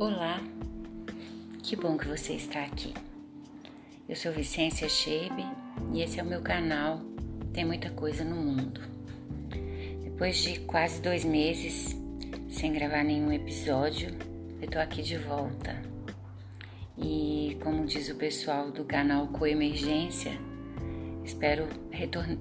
Olá, que bom que você está aqui. Eu sou Vicência Chebe e esse é o meu canal Tem Muita Coisa no Mundo. Depois de quase dois meses sem gravar nenhum episódio, eu tô aqui de volta. E como diz o pessoal do canal Coemergência, espero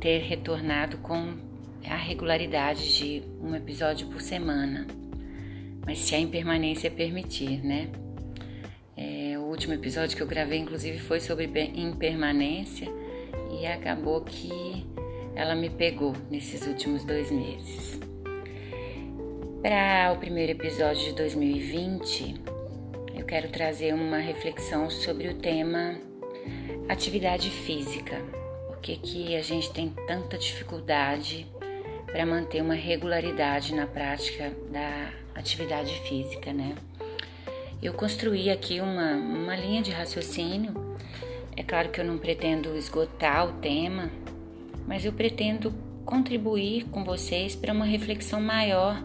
ter retornado com a regularidade de um episódio por semana mas se a impermanência permitir, né? É, o último episódio que eu gravei, inclusive, foi sobre impermanência e acabou que ela me pegou nesses últimos dois meses. Para o primeiro episódio de 2020, eu quero trazer uma reflexão sobre o tema atividade física. Por que, que a gente tem tanta dificuldade para manter uma regularidade na prática da atividade física, né? Eu construí aqui uma, uma linha de raciocínio. É claro que eu não pretendo esgotar o tema, mas eu pretendo contribuir com vocês para uma reflexão maior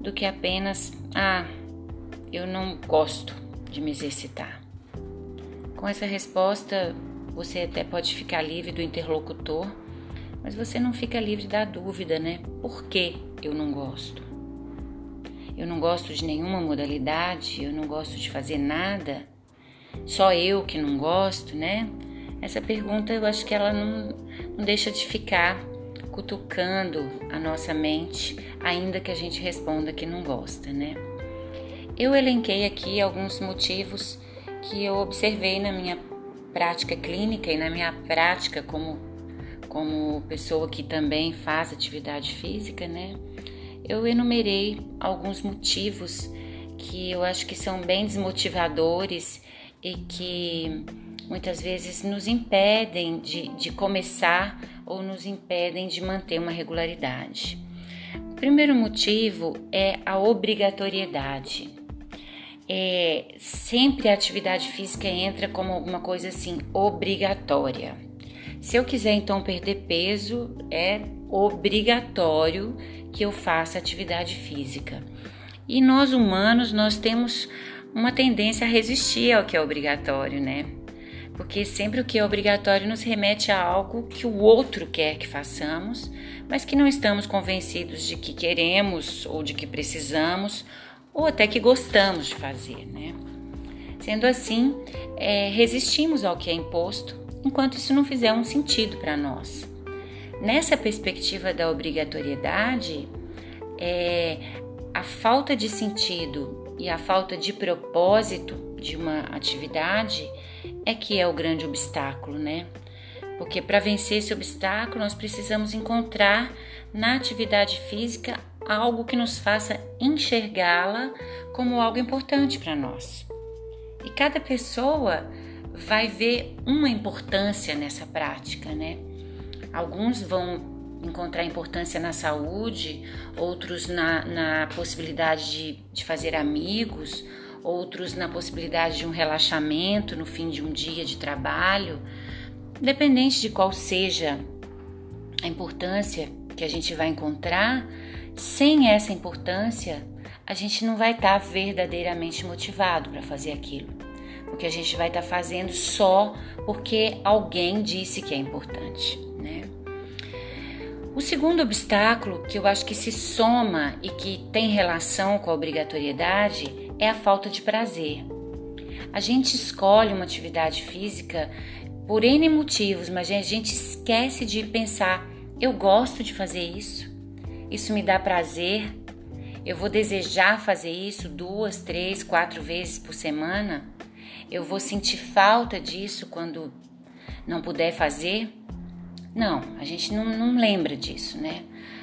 do que apenas ah, eu não gosto de me exercitar. Com essa resposta, você até pode ficar livre do interlocutor, mas você não fica livre da dúvida, né? Por que eu não gosto? Eu não gosto de nenhuma modalidade, eu não gosto de fazer nada, só eu que não gosto, né? Essa pergunta eu acho que ela não, não deixa de ficar cutucando a nossa mente, ainda que a gente responda que não gosta, né? Eu elenquei aqui alguns motivos que eu observei na minha prática clínica e na minha prática como, como pessoa que também faz atividade física, né? Eu enumerei alguns motivos que eu acho que são bem desmotivadores e que muitas vezes nos impedem de, de começar ou nos impedem de manter uma regularidade. O primeiro motivo é a obrigatoriedade. É, sempre a atividade física entra como alguma coisa assim obrigatória. Se eu quiser então perder peso, é obrigatório que eu faça atividade física. E nós humanos, nós temos uma tendência a resistir ao que é obrigatório, né? Porque sempre o que é obrigatório nos remete a algo que o outro quer que façamos, mas que não estamos convencidos de que queremos ou de que precisamos ou até que gostamos de fazer, né? Sendo assim, é, resistimos ao que é imposto enquanto isso não fizer um sentido para nós. Nessa perspectiva da obrigatoriedade, é, a falta de sentido e a falta de propósito de uma atividade é que é o grande obstáculo, né? Porque para vencer esse obstáculo, nós precisamos encontrar na atividade física algo que nos faça enxergá-la como algo importante para nós. E cada pessoa vai ver uma importância nessa prática, né? Alguns vão encontrar importância na saúde, outros na, na possibilidade de, de fazer amigos, outros na possibilidade de um relaxamento no fim de um dia de trabalho. Independente de qual seja a importância que a gente vai encontrar, sem essa importância, a gente não vai estar verdadeiramente motivado para fazer aquilo. Porque a gente vai estar fazendo só porque alguém disse que é importante né? O segundo obstáculo que eu acho que se soma e que tem relação com a obrigatoriedade é a falta de prazer. A gente escolhe uma atividade física por N motivos, mas a gente esquece de pensar: eu gosto de fazer isso, isso me dá prazer, eu vou desejar fazer isso duas, três, quatro vezes por semana, eu vou sentir falta disso quando não puder fazer. Não, a gente não, não lembra disso, né?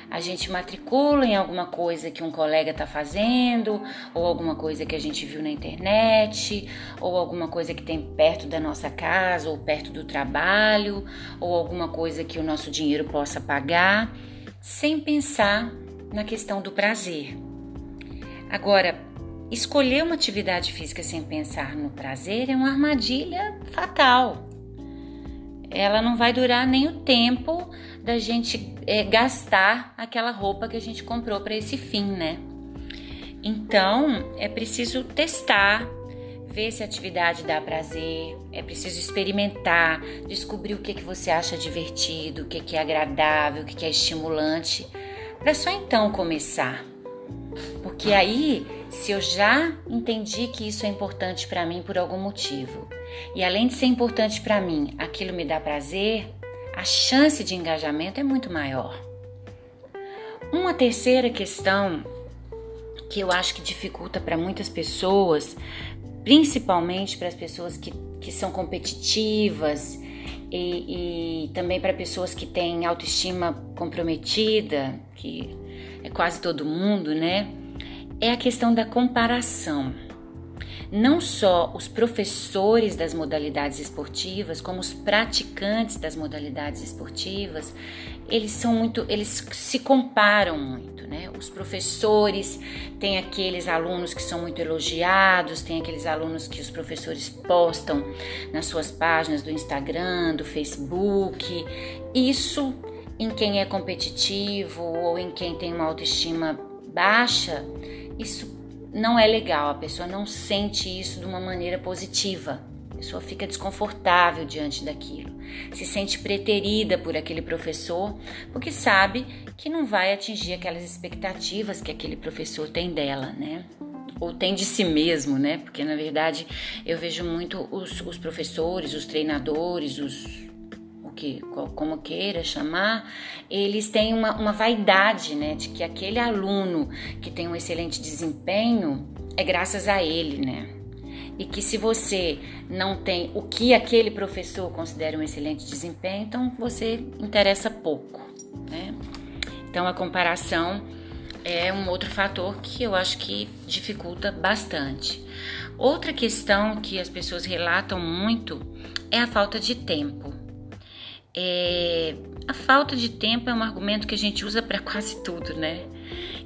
A gente matricula em alguma coisa que um colega está fazendo, ou alguma coisa que a gente viu na internet, ou alguma coisa que tem perto da nossa casa, ou perto do trabalho, ou alguma coisa que o nosso dinheiro possa pagar, sem pensar na questão do prazer. Agora, escolher uma atividade física sem pensar no prazer é uma armadilha fatal ela não vai durar nem o tempo da gente é, gastar aquela roupa que a gente comprou para esse fim, né? Então, é preciso testar, ver se a atividade dá prazer, é preciso experimentar, descobrir o que, que você acha divertido, o que, que é agradável, o que, que é estimulante, para só então começar. Porque aí, se eu já entendi que isso é importante para mim por algum motivo, e além de ser importante para mim, aquilo me dá prazer, a chance de engajamento é muito maior. Uma terceira questão que eu acho que dificulta para muitas pessoas principalmente para as pessoas que, que são competitivas e, e também para pessoas que têm autoestima comprometida, que é quase todo mundo, né? É a questão da comparação. Não só os professores das modalidades esportivas, como os praticantes das modalidades esportivas, eles são muito, eles se comparam muito, né? Os professores têm aqueles alunos que são muito elogiados, tem aqueles alunos que os professores postam nas suas páginas do Instagram, do Facebook. Isso em quem é competitivo ou em quem tem uma autoestima baixa, isso não é legal, a pessoa não sente isso de uma maneira positiva. A pessoa fica desconfortável diante daquilo, se sente preterida por aquele professor, porque sabe que não vai atingir aquelas expectativas que aquele professor tem dela, né? Ou tem de si mesmo, né? Porque na verdade eu vejo muito os, os professores, os treinadores, os que, como queira chamar, eles têm uma, uma vaidade, né? De que aquele aluno que tem um excelente desempenho é graças a ele, né? e que se você não tem o que aquele professor considera um excelente desempenho, então você interessa pouco, né? Então a comparação é um outro fator que eu acho que dificulta bastante. Outra questão que as pessoas relatam muito é a falta de tempo. É, a falta de tempo é um argumento que a gente usa para quase tudo, né?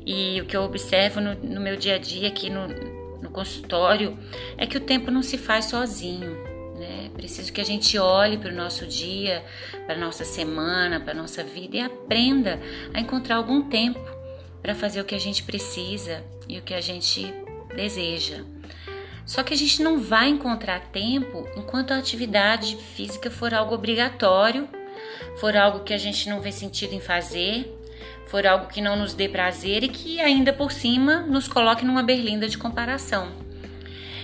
E o que eu observo no, no meu dia a dia aqui no, no consultório é que o tempo não se faz sozinho. Né? É preciso que a gente olhe para o nosso dia, para a nossa semana, para a nossa vida e aprenda a encontrar algum tempo para fazer o que a gente precisa e o que a gente deseja. Só que a gente não vai encontrar tempo enquanto a atividade física for algo obrigatório, for algo que a gente não vê sentido em fazer for algo que não nos dê prazer e que ainda por cima nos coloque numa berlinda de comparação.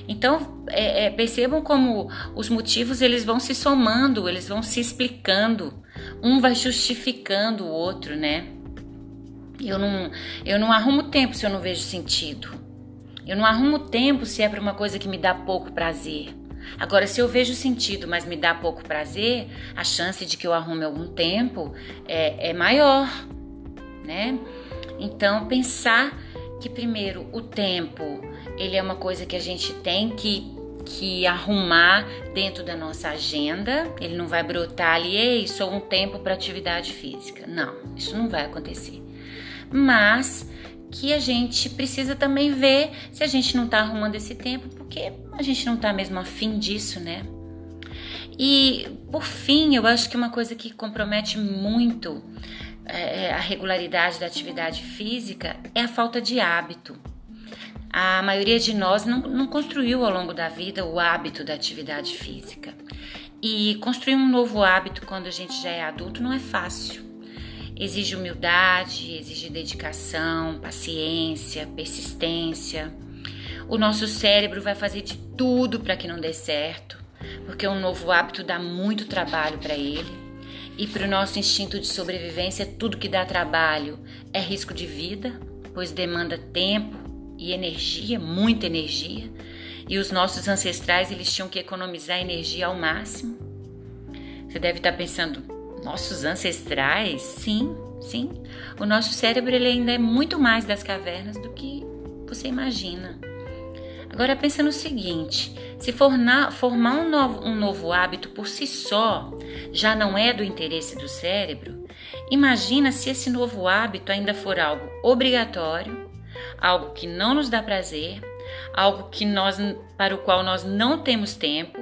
Então é, é, percebam como os motivos eles vão se somando, eles vão se explicando, um vai justificando o outro, né? Eu não, eu não arrumo tempo se eu não vejo sentido. Eu não arrumo tempo se é para uma coisa que me dá pouco prazer. Agora, se eu vejo sentido, mas me dá pouco prazer, a chance de que eu arrume algum tempo é, é maior né? Então, pensar que primeiro o tempo, ele é uma coisa que a gente tem que que arrumar dentro da nossa agenda. Ele não vai brotar ali, ei, sou um tempo para atividade física. Não, isso não vai acontecer. Mas que a gente precisa também ver se a gente não está arrumando esse tempo, porque a gente não está mesmo afim disso, né? E por fim, eu acho que uma coisa que compromete muito é, é, a regularidade da atividade física é a falta de hábito. A maioria de nós não, não construiu ao longo da vida o hábito da atividade física. E construir um novo hábito quando a gente já é adulto não é fácil. Exige humildade, exige dedicação, paciência, persistência. O nosso cérebro vai fazer de tudo para que não dê certo, porque um novo hábito dá muito trabalho para ele. E para o nosso instinto de sobrevivência, tudo que dá trabalho é risco de vida, pois demanda tempo e energia, muita energia. E os nossos ancestrais, eles tinham que economizar energia ao máximo. Você deve estar pensando, nossos ancestrais? Sim, sim. O nosso cérebro ele ainda é muito mais das cavernas do que você imagina. Agora pensa no seguinte: se formar, formar um, novo, um novo hábito por si só já não é do interesse do cérebro, imagina se esse novo hábito ainda for algo obrigatório, algo que não nos dá prazer, algo que nós, para o qual nós não temos tempo,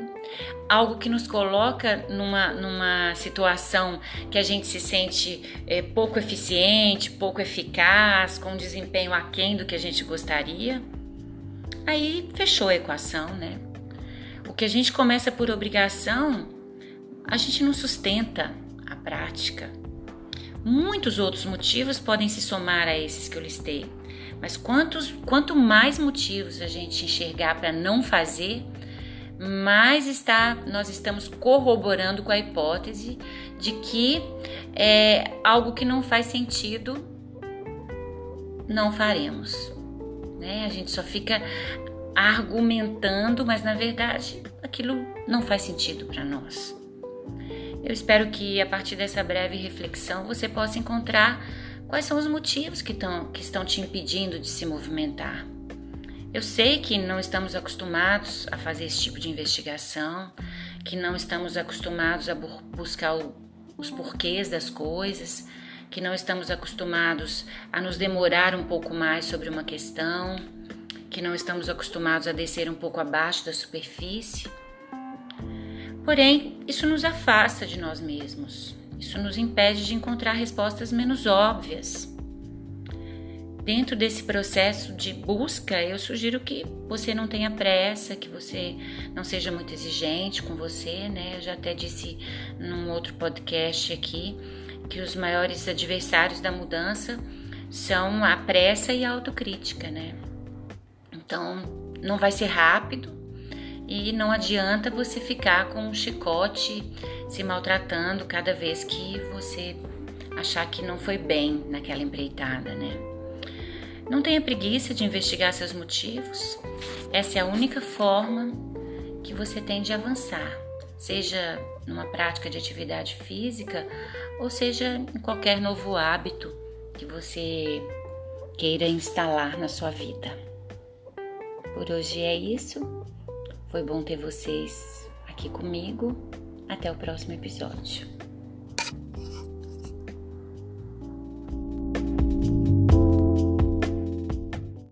algo que nos coloca numa, numa situação que a gente se sente é, pouco eficiente, pouco eficaz, com um desempenho aquém do que a gente gostaria. aí fechou a equação, né? O que a gente começa por obrigação, a gente não sustenta a prática. Muitos outros motivos podem se somar a esses que eu listei, mas quantos, quanto mais motivos a gente enxergar para não fazer, mais está, nós estamos corroborando com a hipótese de que é algo que não faz sentido não faremos. Né? A gente só fica argumentando, mas na verdade aquilo não faz sentido para nós. Eu espero que a partir dessa breve reflexão você possa encontrar quais são os motivos que, tão, que estão te impedindo de se movimentar. Eu sei que não estamos acostumados a fazer esse tipo de investigação, que não estamos acostumados a buscar o, os porquês das coisas, que não estamos acostumados a nos demorar um pouco mais sobre uma questão, que não estamos acostumados a descer um pouco abaixo da superfície. Porém, isso nos afasta de nós mesmos. Isso nos impede de encontrar respostas menos óbvias. Dentro desse processo de busca, eu sugiro que você não tenha pressa, que você não seja muito exigente com você, né? Eu já até disse num outro podcast aqui que os maiores adversários da mudança são a pressa e a autocrítica, né? Então, não vai ser rápido e não adianta você ficar com um chicote se maltratando cada vez que você achar que não foi bem naquela empreitada, né? Não tenha preguiça de investigar seus motivos. Essa é a única forma que você tem de avançar, seja numa prática de atividade física ou seja em qualquer novo hábito que você queira instalar na sua vida. Por hoje é isso. Foi bom ter vocês aqui comigo. Até o próximo episódio.